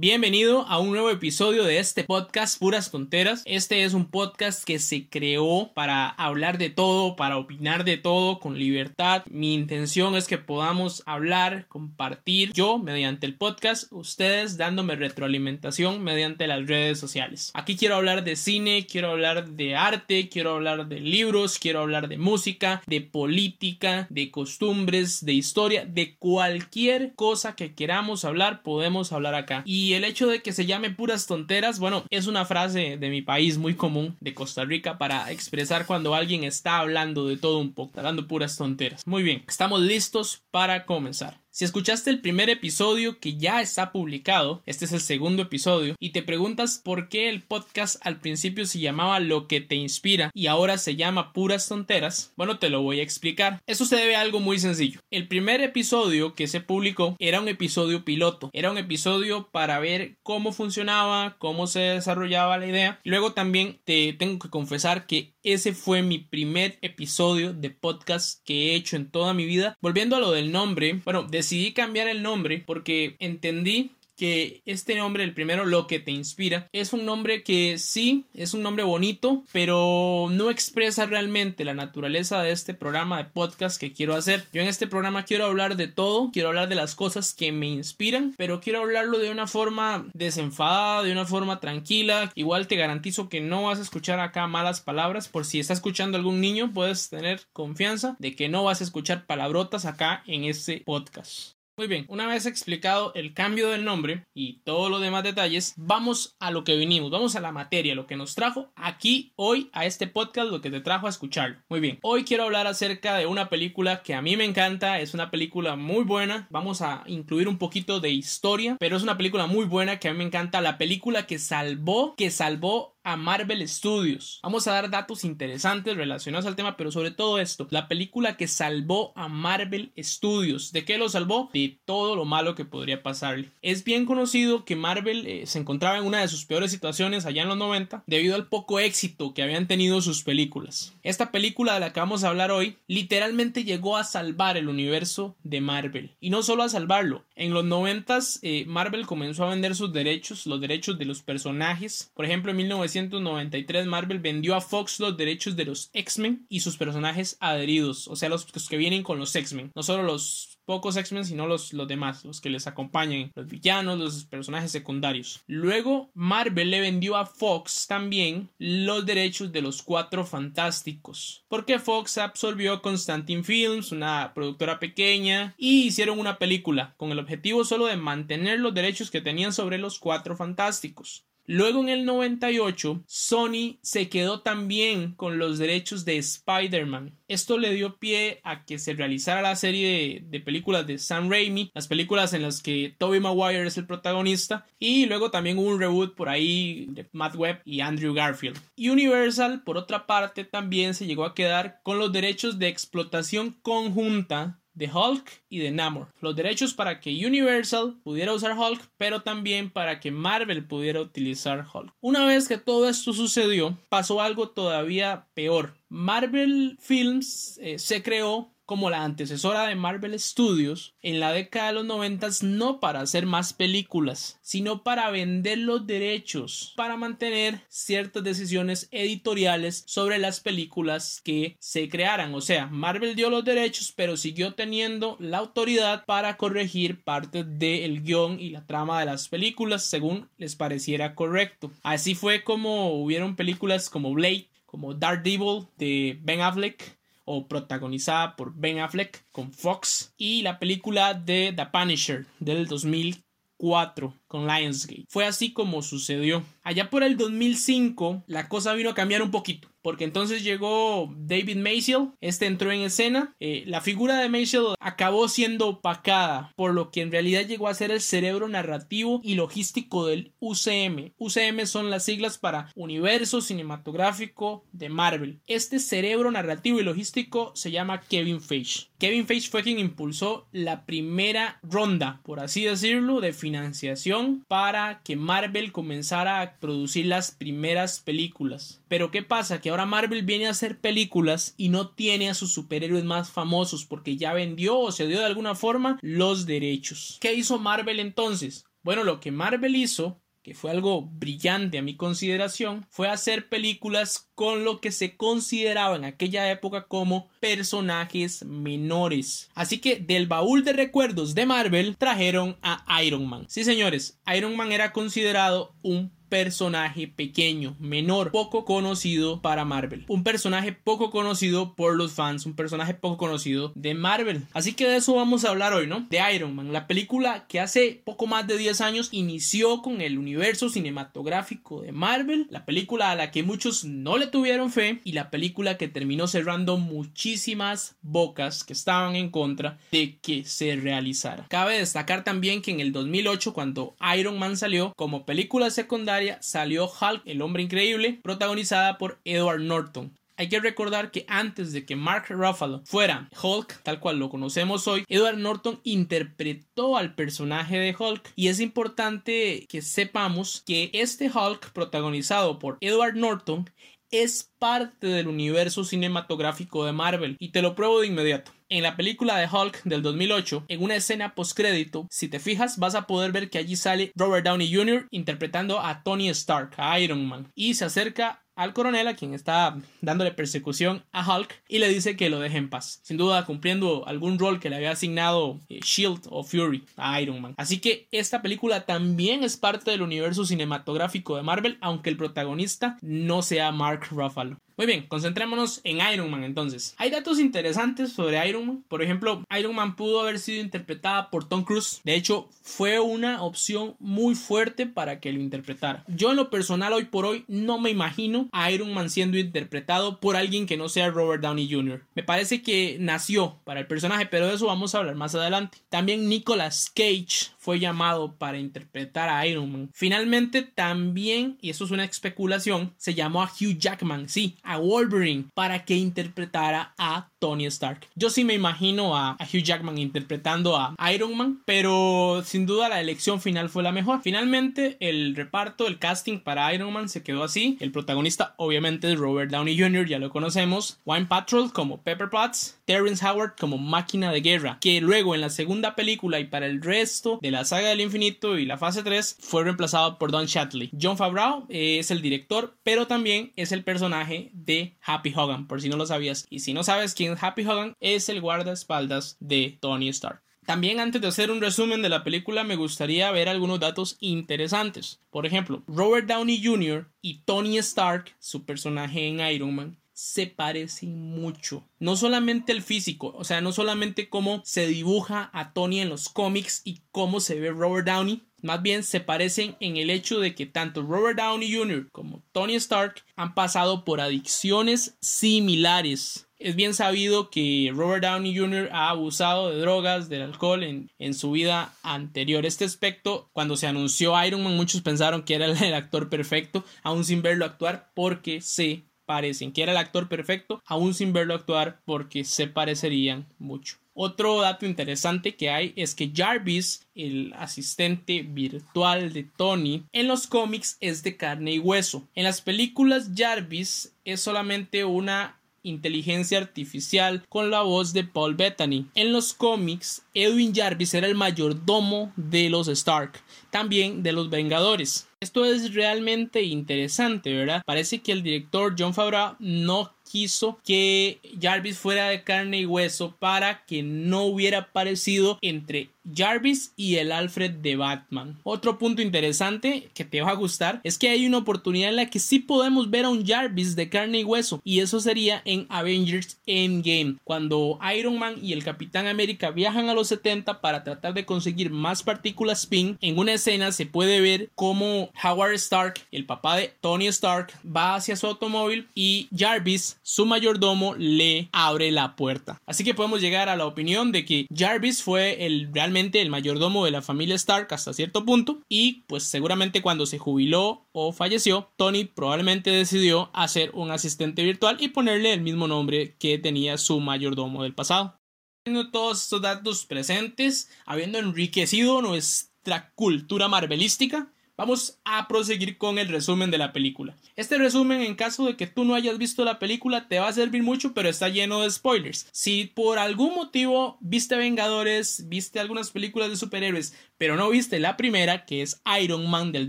Bienvenido a un nuevo episodio de este podcast Puras Tonteras. Este es un podcast que se creó para hablar de todo, para opinar de todo con libertad. Mi intención es que podamos hablar, compartir yo mediante el podcast, ustedes dándome retroalimentación mediante las redes sociales. Aquí quiero hablar de cine, quiero hablar de arte, quiero hablar de libros, quiero hablar de música, de política, de costumbres, de historia, de cualquier cosa que queramos hablar, podemos hablar acá. Y el hecho de que se llame puras tonteras, bueno, es una frase de mi país muy común, de Costa Rica, para expresar cuando alguien está hablando de todo un poco, hablando puras tonteras. Muy bien, estamos listos para comenzar. Si escuchaste el primer episodio que ya está publicado, este es el segundo episodio, y te preguntas por qué el podcast al principio se llamaba Lo que te inspira y ahora se llama Puras Tonteras, bueno, te lo voy a explicar. Eso se debe a algo muy sencillo. El primer episodio que se publicó era un episodio piloto, era un episodio para ver cómo funcionaba, cómo se desarrollaba la idea. Luego también te tengo que confesar que ese fue mi primer episodio de podcast que he hecho en toda mi vida. Volviendo a lo del nombre, bueno, decidí cambiar el nombre porque entendí que este nombre, el primero, lo que te inspira, es un nombre que sí, es un nombre bonito, pero no expresa realmente la naturaleza de este programa de podcast que quiero hacer. Yo en este programa quiero hablar de todo, quiero hablar de las cosas que me inspiran, pero quiero hablarlo de una forma desenfadada, de una forma tranquila. Igual te garantizo que no vas a escuchar acá malas palabras, por si está escuchando algún niño, puedes tener confianza de que no vas a escuchar palabrotas acá en este podcast. Muy bien, una vez explicado el cambio del nombre y todos los demás detalles, vamos a lo que vinimos, vamos a la materia, lo que nos trajo aquí hoy a este podcast, lo que te trajo a escucharlo. Muy bien, hoy quiero hablar acerca de una película que a mí me encanta, es una película muy buena, vamos a incluir un poquito de historia, pero es una película muy buena que a mí me encanta, la película que salvó, que salvó a Marvel Studios. Vamos a dar datos interesantes relacionados al tema, pero sobre todo esto, la película que salvó a Marvel Studios. ¿De qué lo salvó? De todo lo malo que podría pasarle. Es bien conocido que Marvel eh, se encontraba en una de sus peores situaciones allá en los 90 debido al poco éxito que habían tenido sus películas. Esta película de la que vamos a hablar hoy literalmente llegó a salvar el universo de Marvel. Y no solo a salvarlo, en los 90 eh, Marvel comenzó a vender sus derechos, los derechos de los personajes. Por ejemplo, en 1900 1993 Marvel vendió a Fox los derechos de los X-Men y sus personajes adheridos, o sea, los, que vienen con los X-Men, no solo los pocos X-Men, sino los, los demás, los que les acompañan, los villanos, los personajes secundarios. Luego, Marvel le vendió a Fox también los derechos de los cuatro fantásticos, porque Fox absorbió Constantine Films, una productora pequeña, y hicieron una película con el objetivo solo de mantener los derechos que tenían sobre los cuatro fantásticos. Luego en el 98, Sony se quedó también con los derechos de Spider-Man. Esto le dio pie a que se realizara la serie de, películas de Sam Raimi, las películas en las que Tobey Maguire es el protagonista, y luego también hubo un reboot por ahí de Matt Webb y Andrew Garfield. Universal, por otra parte, también se llegó a quedar con los derechos de explotación conjunta de Hulk y de Namor. Los derechos para que Universal pudiera usar Hulk, pero también para que Marvel pudiera utilizar Hulk. Una vez que todo esto sucedió, pasó algo todavía peor. Marvel Films eh, se creó como la antecesora de Marvel Studios en la década de los 90 no para hacer más películas, sino para vender los derechos, para mantener ciertas decisiones editoriales sobre las películas que se crearan. O sea, Marvel dio los derechos, pero siguió teniendo la autoridad para corregir parte del guion y la trama de las películas según les pareciera correcto. Así fue como hubieron películas como Blade, como Daredevil de Ben Affleck, o protagonizada por Ben Affleck con Fox y la película de The Punisher del 2004 con Lionsgate. Fue así como sucedió. Allá por el 2005 la cosa vino a cambiar un poquito porque entonces llegó David Maciel, este entró en escena, eh, la figura de Maciel acabó siendo opacada, por lo que en realidad llegó a ser el cerebro narrativo y logístico del UCM. UCM son las siglas para Universo Cinematográfico de Marvel. Este cerebro narrativo y logístico se llama Kevin Feige. Kevin Feige fue quien impulsó la primera ronda, por así decirlo, de financiación para que Marvel comenzara a producir las primeras películas. Pero ¿qué pasa? Que ahora Marvel viene a hacer películas y no tiene a sus superhéroes más famosos porque ya vendió o se dio de alguna forma los derechos. ¿Qué hizo Marvel entonces? Bueno, lo que Marvel hizo que fue algo brillante a mi consideración, fue hacer películas con lo que se consideraba en aquella época como personajes menores. Así que del baúl de recuerdos de Marvel trajeron a Iron Man. Sí, señores, Iron Man era considerado un personaje pequeño, menor, poco conocido para Marvel. Un personaje poco conocido por los fans, un personaje poco conocido de Marvel. Así que de eso vamos a hablar hoy, ¿no? De Iron Man, la película que hace poco más de 10 años inició con el universo cinematográfico de Marvel, la película a la que muchos no le tuvieron fe y la película que terminó cerrando muchísimas bocas que estaban en contra de que se realizara. Cabe destacar también que en el 2008 cuando Iron Man salió como película secundaria salió Hulk, el hombre increíble, protagonizada por Edward Norton. Hay que recordar que antes de que Mark Ruffalo fuera Hulk, tal cual lo conocemos hoy, Edward Norton interpretó al personaje de Hulk y es importante que sepamos que este Hulk protagonizado por Edward Norton es parte del universo cinematográfico de Marvel y te lo pruebo de inmediato. En la película de Hulk del 2008, en una escena postcrédito, si te fijas, vas a poder ver que allí sale Robert Downey Jr. interpretando a Tony Stark, a Iron Man, y se acerca al coronel a quien está dándole persecución a Hulk y le dice que lo deje en paz. Sin duda cumpliendo algún rol que le había asignado eh, Shield o Fury a Iron Man. Así que esta película también es parte del universo cinematográfico de Marvel, aunque el protagonista no sea Mark Ruffalo. Muy bien, concentrémonos en Iron Man entonces. Hay datos interesantes sobre Iron Man. Por ejemplo, Iron Man pudo haber sido interpretada por Tom Cruise. De hecho, fue una opción muy fuerte para que lo interpretara. Yo en lo personal hoy por hoy no me imagino a Iron Man siendo interpretado por alguien que no sea Robert Downey Jr. Me parece que nació para el personaje, pero de eso vamos a hablar más adelante. También Nicolas Cage fue llamado para interpretar a Iron Man. Finalmente también, y eso es una especulación, se llamó a Hugh Jackman, sí, a Wolverine, para que interpretara a Tony Stark. Yo sí me imagino a, Hugh Jackman interpretando a Iron Man, pero sin duda la elección final fue la mejor. Finalmente el reparto, el casting para Iron Man se quedó así. El protagonista obviamente es Robert Downey Jr., ya lo conocemos. Wayne Patrol como Pepper Potts, Terrence Howard como máquina de guerra, que luego en la segunda película y para el resto de la saga del infinito y la fase 3 fue reemplazado por Don Shatley. John Favreau eh, es el director, pero también es el personaje de Happy Hogan, por si no lo sabías. Y si no sabes quién es Happy Hogan, es el guardaespaldas de Tony Stark. También antes de hacer un resumen de la película me gustaría ver algunos datos interesantes. Por ejemplo, Robert Downey Jr. y Tony Stark, su personaje en Iron Man, se parecen mucho. No solamente el físico, o sea, no solamente cómo se dibuja a Tony en los cómics y cómo se ve Robert Downey, más bien se parecen en el hecho de que tanto Robert Downey Jr. como Tony Stark han pasado por adicciones similares. Es bien sabido que Robert Downey Jr. ha abusado de drogas, del alcohol en, en, su vida anterior. Este aspecto, cuando se anunció Iron Man, muchos pensaron que era el actor perfecto, aún sin verlo actuar, porque se parecen, que era el actor perfecto, aún sin verlo actuar porque se parecerían mucho. Otro dato interesante que hay es que Jarvis, el asistente virtual de Tony, en los cómics es de carne y hueso. En las películas Jarvis es solamente una inteligencia artificial con la voz de Paul Bettany. En los cómics, Edwin Jarvis era el mayordomo de los Stark, también de los Vengadores. Esto es realmente interesante, ¿verdad? Parece que el director John Favreau no quiso que Jarvis fuera de carne y hueso para que no hubiera aparecido entre Jarvis y el Alfred de Batman. Otro punto interesante que te va a gustar es que hay una oportunidad en la que sí podemos ver a un Jarvis de carne y hueso y eso sería en Avengers Endgame cuando Iron Man y el Capitán América viajan a los 70 para tratar de conseguir más partículas spin en una escena se puede ver cómo Howard Stark el papá de Tony Stark va hacia su automóvil y Jarvis su mayordomo le abre la puerta así que podemos llegar a la opinión de que Jarvis fue el realmente el mayordomo de la familia Stark hasta cierto punto y pues seguramente cuando se jubiló o falleció, Tony probablemente decidió hacer un asistente virtual y ponerle el mismo nombre que tenía su mayordomo del pasado. Teniendo todos estos datos presentes, habiendo enriquecido nuestra cultura marvelística, vamos a proseguir con el resumen de la película. Este resumen, en caso de que tú no hayas visto la película, te va a servir mucho, pero está lleno de spoilers. Si por algún motivo viste Vengadores, viste algunas películas de superhéroes, pero no viste la primera, que es Iron Man del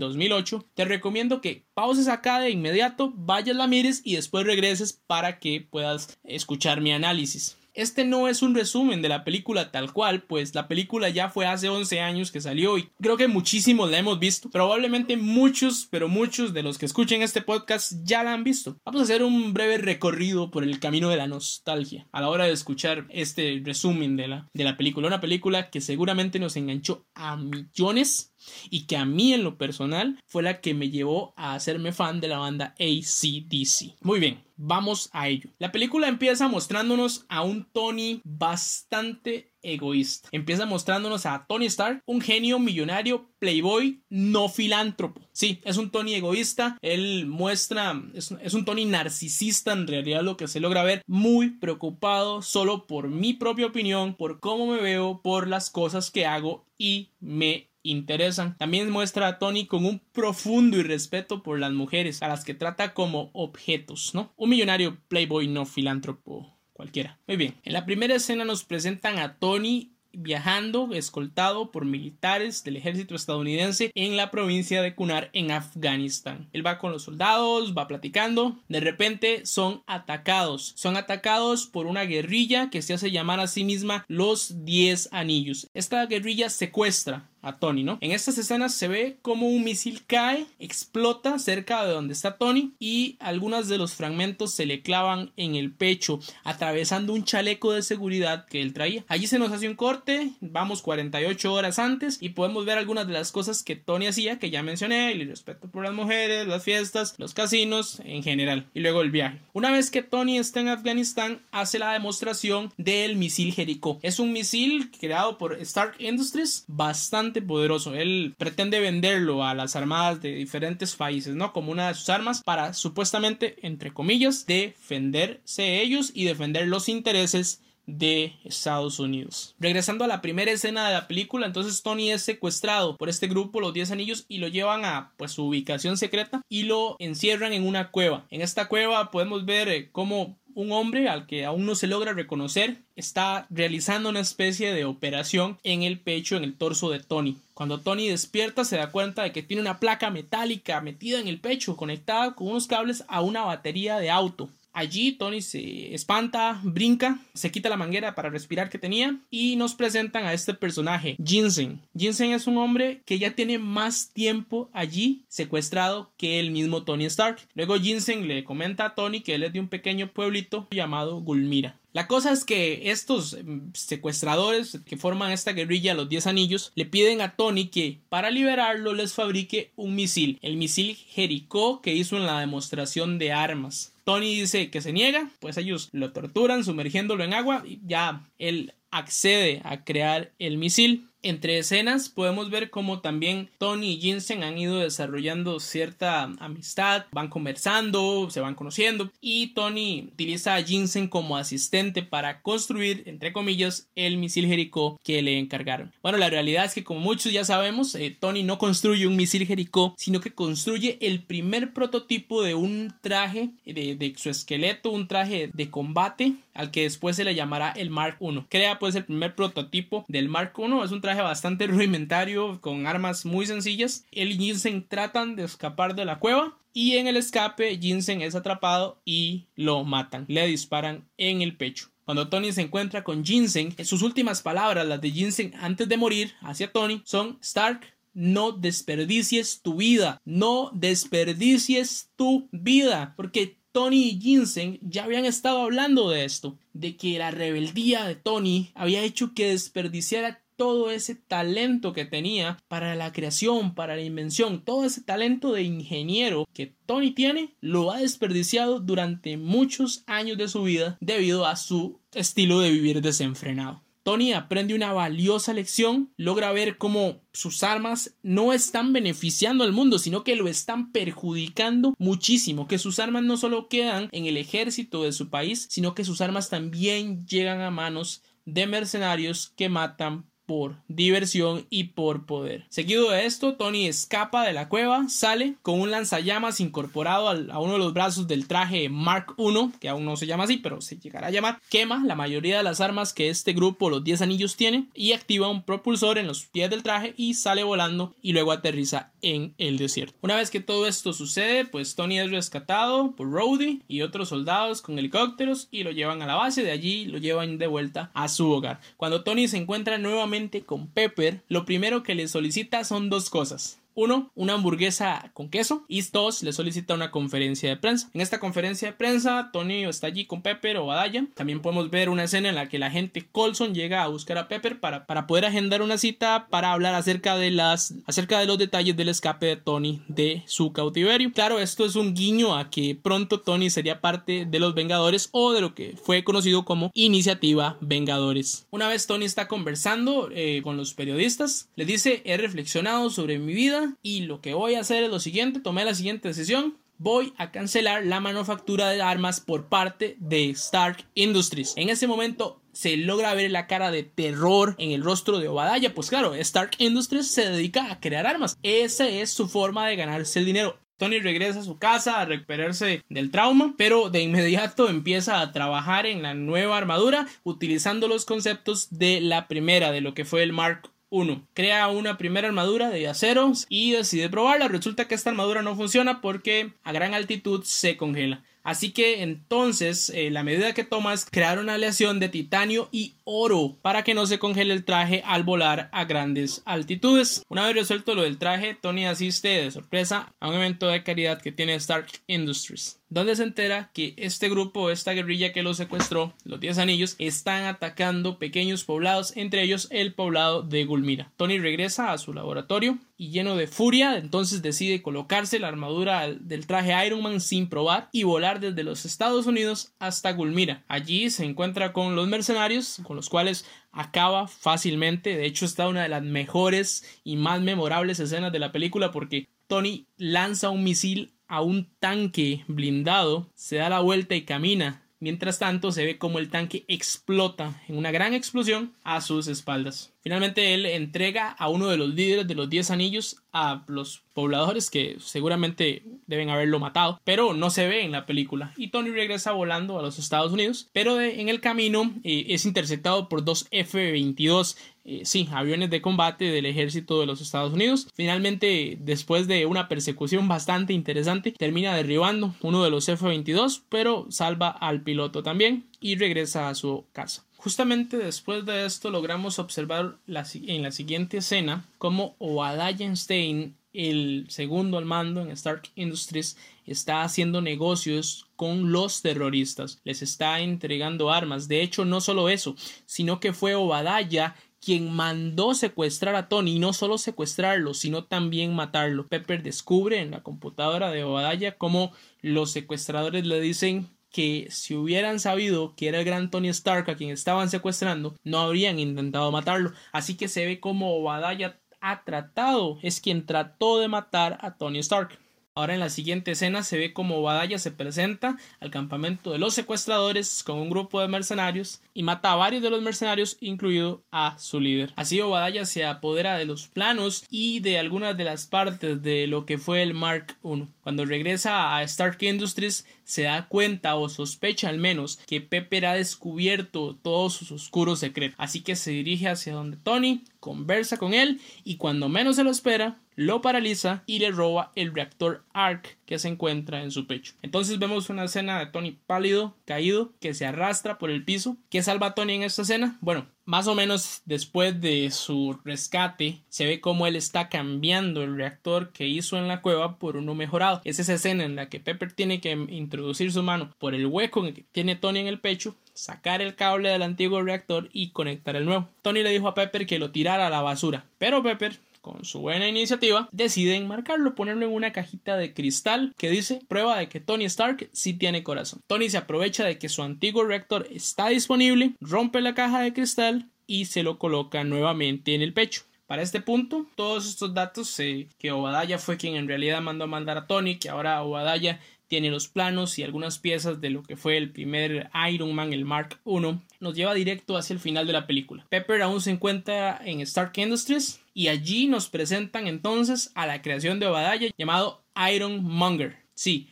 2008, te recomiendo que pauses acá de inmediato, vayas la mires y después regreses para que puedas escuchar mi análisis. Este no es un resumen de la película tal cual, pues la película ya fue hace 11 años que salió y creo que muchísimos la hemos visto. Probablemente muchos, pero muchos de los que escuchen este podcast ya la han visto. Vamos a hacer un breve recorrido por el camino de la nostalgia a la hora de escuchar este resumen de la, de la película. Una película que seguramente nos enganchó a millones y que a mí en lo personal fue la que me llevó a hacerme fan de la banda ACDC. Muy bien, vamos a ello. La película empieza mostrándonos a un Tony bastante egoísta. Empieza mostrándonos a Tony Stark, un genio millonario, playboy, no filántropo. Sí, es un Tony egoísta. Él muestra, es, es, un Tony narcisista en realidad lo que se logra ver, muy preocupado solo por mi propia opinión, por cómo me veo, por las cosas que hago y me interesan. También muestra a Tony con un profundo irrespeto por las mujeres, a las que trata como objetos, ¿no? Un millonario playboy no filántropo cualquiera. Muy bien, en la primera escena nos presentan a Tony viajando escoltado por militares del ejército estadounidense en la provincia de Kunar en Afganistán. Él va con los soldados, va platicando, de repente son atacados. Son atacados por una guerrilla que se hace llamar a sí misma los 10 anillos. Esta guerrilla secuestra a Tony, ¿no? En estas escenas se ve como un misil cae, explota cerca de donde está Tony y algunos de los fragmentos se le clavan en el pecho, atravesando un chaleco de seguridad que él traía. Allí se nos hace un corte, vamos 48 horas antes y podemos ver algunas de las cosas que Tony hacía, que ya mencioné, el respeto por las mujeres, las fiestas, los casinos en general y luego el viaje. Una vez que Tony está en Afganistán, hace la demostración del misil Jericho. Es un misil creado por Stark Industries, bastante poderoso. Él pretende venderlo a las armadas de diferentes países, ¿no? Como una de sus armas para supuestamente, entre comillas, defenderse ellos y defender los intereses de Estados Unidos. Regresando a la primera escena de la película, entonces Tony es secuestrado por este grupo, los 10 anillos, y lo llevan a pues su ubicación secreta y lo encierran en una cueva. En esta cueva podemos ver eh, cómo un hombre al que aún no se logra reconocer está realizando una especie de operación en el pecho, en el torso de Tony. Cuando Tony despierta se da cuenta de que tiene una placa metálica metida en el pecho conectada con unos cables a una batería de auto. Allí Tony se espanta, brinca, se quita la manguera para respirar que tenía y nos presentan a este personaje, Ginseng. Ginseng es un hombre que ya tiene más tiempo allí secuestrado que el mismo Tony Stark. Luego Ginseng le comenta a Tony que él es de un pequeño pueblito llamado Gulmira. La cosa es que estos em, secuestradores que forman esta guerrilla, los 10 anillos, le piden a Tony que para liberarlo les fabrique un misil, el misil Jericho que hizo en la demostración de armas. Tony dice que se niega, pues ellos lo torturan sumergiéndolo en agua y ya él accede a crear el misil. Entre escenas podemos ver cómo también Tony y Jensen han ido desarrollando cierta amistad, van conversando, se van conociendo y Tony utiliza a Jensen como asistente para construir, entre comillas, el misil Jericho que le encargaron. Bueno, la realidad es que como muchos ya sabemos, eh, Tony no construye un misil Jericho, sino que construye el primer prototipo de un traje de, de exoesqueleto, un traje de combate al que después se le llamará el Mark I. Crea pues el primer prototipo del Mark I, es un bastante rudimentario con armas muy sencillas. El Jinsen tratan de escapar de la cueva y en el escape Jinsen es atrapado y lo matan, le disparan en el pecho. Cuando Tony se encuentra con Jinsen, sus últimas palabras, las de Jinsen antes de morir hacia Tony, son Stark, no desperdicies tu vida, no desperdicies tu vida, porque Tony y Jensen ya habían estado hablando de esto, de que la rebeldía de Tony había hecho que desperdiciara todo ese talento que tenía para la creación, para la invención, todo ese talento de ingeniero que Tony tiene, lo ha desperdiciado durante muchos años de su vida debido a su estilo de vivir desenfrenado. Tony aprende una valiosa lección, logra ver cómo sus armas no están beneficiando al mundo, sino que lo están perjudicando muchísimo, que sus armas no solo quedan en el ejército de su país, sino que sus armas también llegan a manos de mercenarios que matan por diversión y por poder. Seguido de esto, Tony escapa de la cueva, sale con un lanzallamas incorporado a uno de los brazos del traje Mark I, que aún no se llama así, pero se llegará a llamar, quema la mayoría de las armas que este grupo, los 10 anillos, tiene y activa un propulsor en los pies del traje y sale volando y luego aterriza en el desierto. Una vez que todo esto sucede, pues Tony es rescatado por Rhodey y otros soldados con helicópteros y lo llevan a la base, de allí lo llevan de vuelta a su hogar. Cuando Tony se encuentra nuevamente con Pepper, lo primero que le solicita son dos cosas. Uno, una hamburguesa con queso. Y dos, le solicita una conferencia de prensa. En esta conferencia de prensa, Tony está allí con Pepper o Badaya. También podemos ver una escena en la que la gente Colson llega a buscar a Pepper para, para poder agendar una cita para hablar acerca de las acerca de los detalles del escape de Tony de su cautiverio. Claro, esto es un guiño a que pronto Tony sería parte de los Vengadores o de lo que fue conocido como Iniciativa Vengadores. Una vez Tony está conversando eh, con los periodistas, le dice he reflexionado sobre mi vida y lo que voy a hacer es lo siguiente, tomé la siguiente decisión, voy a cancelar la manufactura de armas por parte de Stark Industries. En ese momento se logra ver la cara de terror en el rostro de Obadaya, pues claro, Stark Industries se dedica a crear armas. Esa es su forma de ganarse el dinero. Tony regresa a su casa a recuperarse del trauma, pero de inmediato empieza a trabajar en la nueva armadura utilizando los conceptos de la primera, de lo que fue el Mark 1. Crea una primera armadura de acero y decide probarla. Resulta que esta armadura no funciona porque a gran altitud se congela. Así que entonces eh, la medida que toma es crear una aleación de titanio y oro para que no se congele el traje al volar a grandes altitudes. Una vez resuelto lo del traje, Tony asiste de sorpresa a un evento de caridad que tiene Stark Industries donde se entera que este grupo, esta guerrilla que lo secuestró, los 10 anillos, están atacando pequeños poblados, entre ellos el poblado de Gulmira. Tony regresa a su laboratorio y lleno de furia, entonces decide colocarse la armadura del traje Iron Man sin probar y volar desde los Estados Unidos hasta Gulmira. Allí se encuentra con los mercenarios, con los cuales acaba fácilmente. De hecho, está una de las mejores y más memorables escenas de la película porque Tony lanza un misil a un tanque blindado, se da la vuelta y camina. Mientras tanto, se ve como el tanque explota en una gran explosión a sus espaldas. Finalmente, él entrega a uno de los líderes de los 10 anillos a los pobladores que seguramente deben haberlo matado, pero no se ve en la película. Y Tony regresa volando a los Estados Unidos, pero en el camino eh, es interceptado por dos F-22 eh, sí, aviones de combate del ejército de los Estados Unidos. Finalmente, después de una persecución bastante interesante, termina derribando uno de los F-22, pero salva al piloto también y regresa a su casa. Justamente después de esto logramos observar en la siguiente escena cómo Obadiah Stein, el segundo al mando en Stark Industries, está haciendo negocios con los terroristas, les está entregando armas. De hecho, no solo eso, sino que fue Obadiah quien mandó secuestrar a Tony, y no solo secuestrarlo, sino también matarlo. Pepper descubre en la computadora de Obadiah cómo los secuestradores le dicen que si hubieran sabido que era el gran Tony Stark a quien estaban secuestrando, no habrían intentado matarlo. Así que se ve como Obadiah ha tratado, es quien trató de matar a Tony Stark. Ahora en la siguiente escena se ve como Obadiah se presenta al campamento de los secuestradores con un grupo de mercenarios y mata a varios de los mercenarios, incluido a su líder. Así Obadiah se apodera de los planos y de algunas de las partes de lo que fue el Mark I. Cuando regresa a Stark Industries se da cuenta o sospecha al menos que Pepper ha descubierto todos sus oscuros secretos. Así que se dirige hacia donde Tony, conversa con él y cuando menos se lo espera, lo paraliza y le roba el reactor ARC que se encuentra en su pecho. Entonces vemos una escena de Tony pálido, caído, que se arrastra por el piso. ¿Qué salva a Tony en esta escena? Bueno, más o menos después de su rescate, se ve como él está cambiando el reactor que hizo en la cueva por uno mejorado. Es esa escena en la que Pepper tiene que introducir su mano por el hueco que tiene Tony en el pecho, sacar el cable del antiguo reactor y conectar el nuevo. Tony le dijo a Pepper que lo tirara a la basura, pero Pepper con su buena iniciativa, deciden marcarlo, ponerlo en una cajita de cristal que dice prueba de que Tony Stark sí tiene corazón. Tony se aprovecha de que su antiguo reactor está disponible, rompe la caja de cristal y se lo coloca nuevamente en el pecho. Para este punto, todos estos datos eh, que Obadiah fue quien en realidad mandó a mandar a Tony, que ahora Obadiah tiene los planos y algunas piezas de lo que fue el primer Iron Man, el Mark I, nos lleva directo hacia el final de la película. Pepper aún se encuentra en Stark Industries y allí nos presentan entonces a la creación de Obadiah llamado Iron Monger. Sí,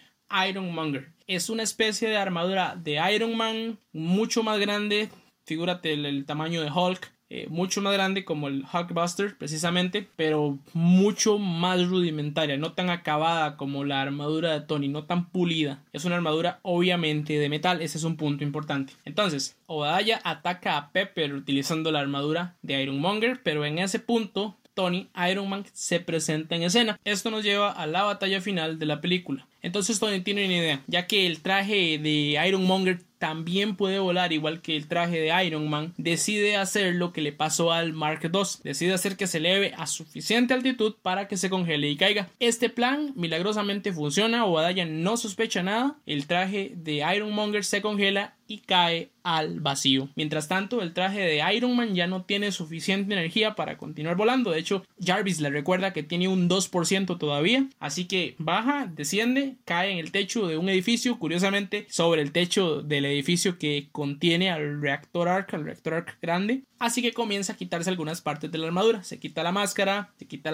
Iron Monger. Es una especie de armadura de Iron Man mucho más grande, figúrate el tamaño de Hulk, eh, mucho más grande como el Hulkbuster precisamente, pero mucho más rudimentaria, no tan acabada como la armadura de Tony, no tan pulida. Es una armadura obviamente de metal, ese es un punto importante. Entonces, Obadiah ataca a Pepper utilizando la armadura de Ironmonger, pero en ese punto Tony Iron Man se presenta en escena. Esto nos lleva a la batalla final de la película. Entonces Tony tiene una idea, ya que el traje de Ironmonger también puede volar igual que el traje de Iron Man, decide hacer lo que le pasó al Mark II, decide hacer que se eleve a suficiente altitud para que se congele y caiga. Este plan milagrosamente funciona, Obadiah no sospecha nada, el traje de Ironmonger se congela y cae al vacío. Mientras tanto, el traje de Iron Man ya no tiene suficiente energía para continuar volando. De hecho, Jarvis le recuerda que tiene un 2% todavía. Así que baja, desciende, cae en el techo de un edificio, curiosamente sobre el techo del edificio que contiene al reactor arc, al reactor arc grande. Así que comienza a quitarse algunas partes de la armadura. Se quita la máscara, se quita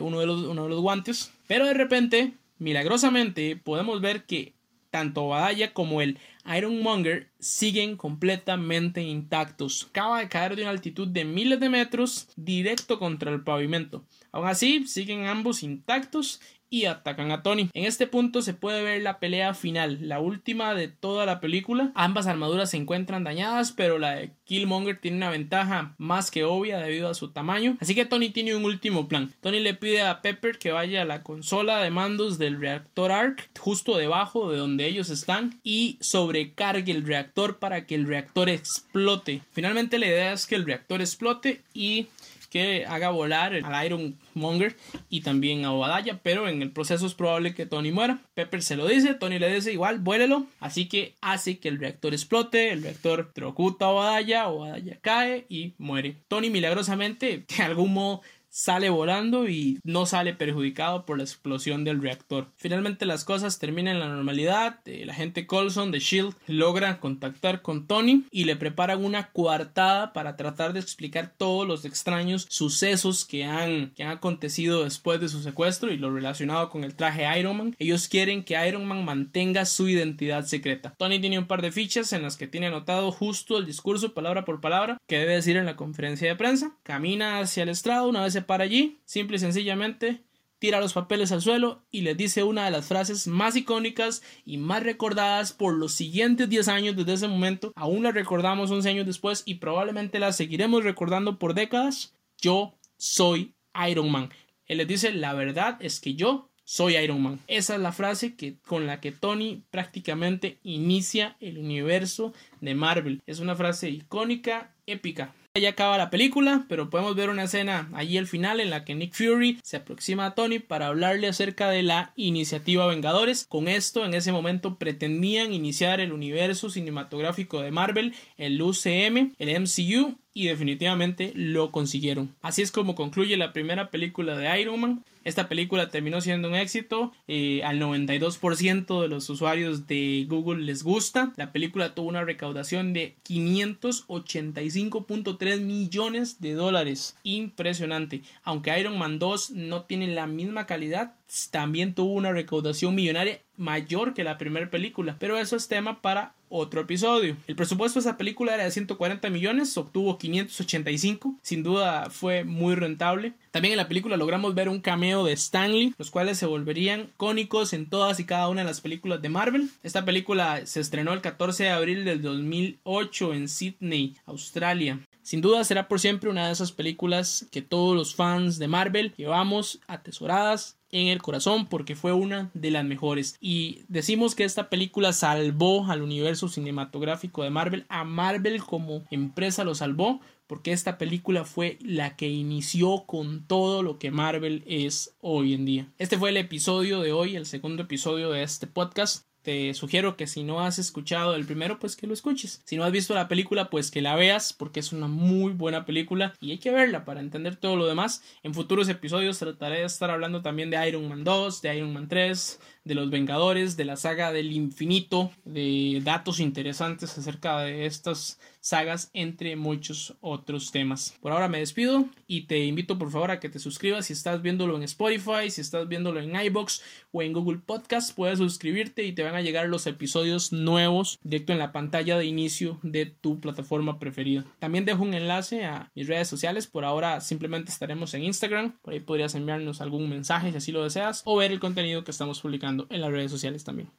uno, de los, uno de los guantes. Pero de repente, milagrosamente, podemos ver que tanto Badaya como el Ironmonger siguen completamente intactos. Acaba de caer de una altitud de miles de metros directo contra el pavimento. Aún así, siguen ambos intactos y atacan a Tony. En este punto se puede ver la pelea final, la última de toda la película. Ambas armaduras se encuentran dañadas, pero la de Killmonger tiene una ventaja más que obvia debido a su tamaño. Así que Tony tiene un último plan. Tony le pide a Pepper que vaya a la consola de mandos del reactor ARC, justo debajo de donde ellos están, y sobrecargue el reactor para que el reactor explote. Finalmente la idea es que el reactor explote y que haga volar al Iron Monger y también a Obadiah, pero en el proceso es probable que Tony muera. Pepper se lo dice, Tony le dice igual, vuélelo, así que hace que el reactor explote, el reactor trocuta a Obadiah, Obadiah cae y muere. Tony milagrosamente, de algún modo, sale volando y no sale perjudicado por la explosión del reactor. Finalmente las cosas terminan en la normalidad, la gente Colson de Shield logra contactar con Tony y le preparan una coartada para tratar de explicar todos los extraños sucesos que han, que han acontecido después de su secuestro y lo relacionado con el traje Iron Man. Ellos quieren que Iron Man mantenga su identidad secreta. Tony tiene un par de fichas en las que tiene anotado justo el discurso palabra por palabra que debe decir en la conferencia de prensa. Camina hacia el estrado una vez se para allí, simple y sencillamente tira los papeles al suelo y le dice una de las frases más icónicas y más recordadas por los siguientes 10 años desde ese momento. Aún la recordamos 11 años después y probablemente la seguiremos recordando por décadas. Yo soy Iron Man. Él le dice, la verdad es que yo soy Iron Man. Esa es la frase que, con la que Tony prácticamente inicia el universo de Marvel. Es una frase icónica, épica. Ya acaba la película, pero podemos ver una escena allí al final en la que Nick Fury se aproxima a Tony para hablarle acerca de la iniciativa Vengadores. Con esto, en ese momento, pretendían iniciar el universo cinematográfico de Marvel, el UCM, el MCU, y definitivamente lo consiguieron. Así es como concluye la primera película de Iron Man. Esta película terminó siendo un éxito, eh, al 92% de los usuarios de Google les gusta. La película tuvo una recaudación de 585.3 millones de dólares. Impresionante. Aunque Iron Man 2 no tiene la misma calidad, también tuvo una recaudación millonaria mayor que la primera película, pero eso es tema para otro episodio. El presupuesto de esa película era de 140 millones, obtuvo 585, sin duda fue muy rentable. También en la película logramos ver un cameo de Stanley, los cuales se volverían cónicos en todas y cada una de las películas de Marvel. Esta película se estrenó el 14 de abril del 2008 en Sydney, Australia. Sin duda será por siempre una de esas películas que todos los fans de Marvel llevamos atesoradas en el corazón porque fue una de las mejores. Y decimos que esta película salvó al universo cinematográfico de Marvel, a Marvel como empresa lo salvó porque esta película fue la que inició con todo lo que Marvel es hoy en día. Este fue el episodio de hoy, el segundo episodio de este podcast te sugiero que si no has escuchado el primero, pues que lo escuches. Si no has visto la película, pues que la veas porque es una muy buena película y hay que verla para entender todo lo demás. En futuros episodios trataré de estar hablando también de Iron Man 2, de Iron Man 3, de los Vengadores, de la saga del infinito, de datos interesantes acerca de estas sagas, entre muchos otros temas. Por ahora me despido y te invito por favor a que te suscribas si estás viéndolo en Spotify, si estás viéndolo en iBox o en Google Podcast, puedes suscribirte y te van a llegar los episodios nuevos directo en la pantalla de inicio de tu plataforma preferida. También dejo un enlace a mis redes sociales, por ahora simplemente estaremos en Instagram, por ahí podrías enviarnos algún mensaje si así lo deseas o ver el contenido que estamos publicando en las redes sociales también.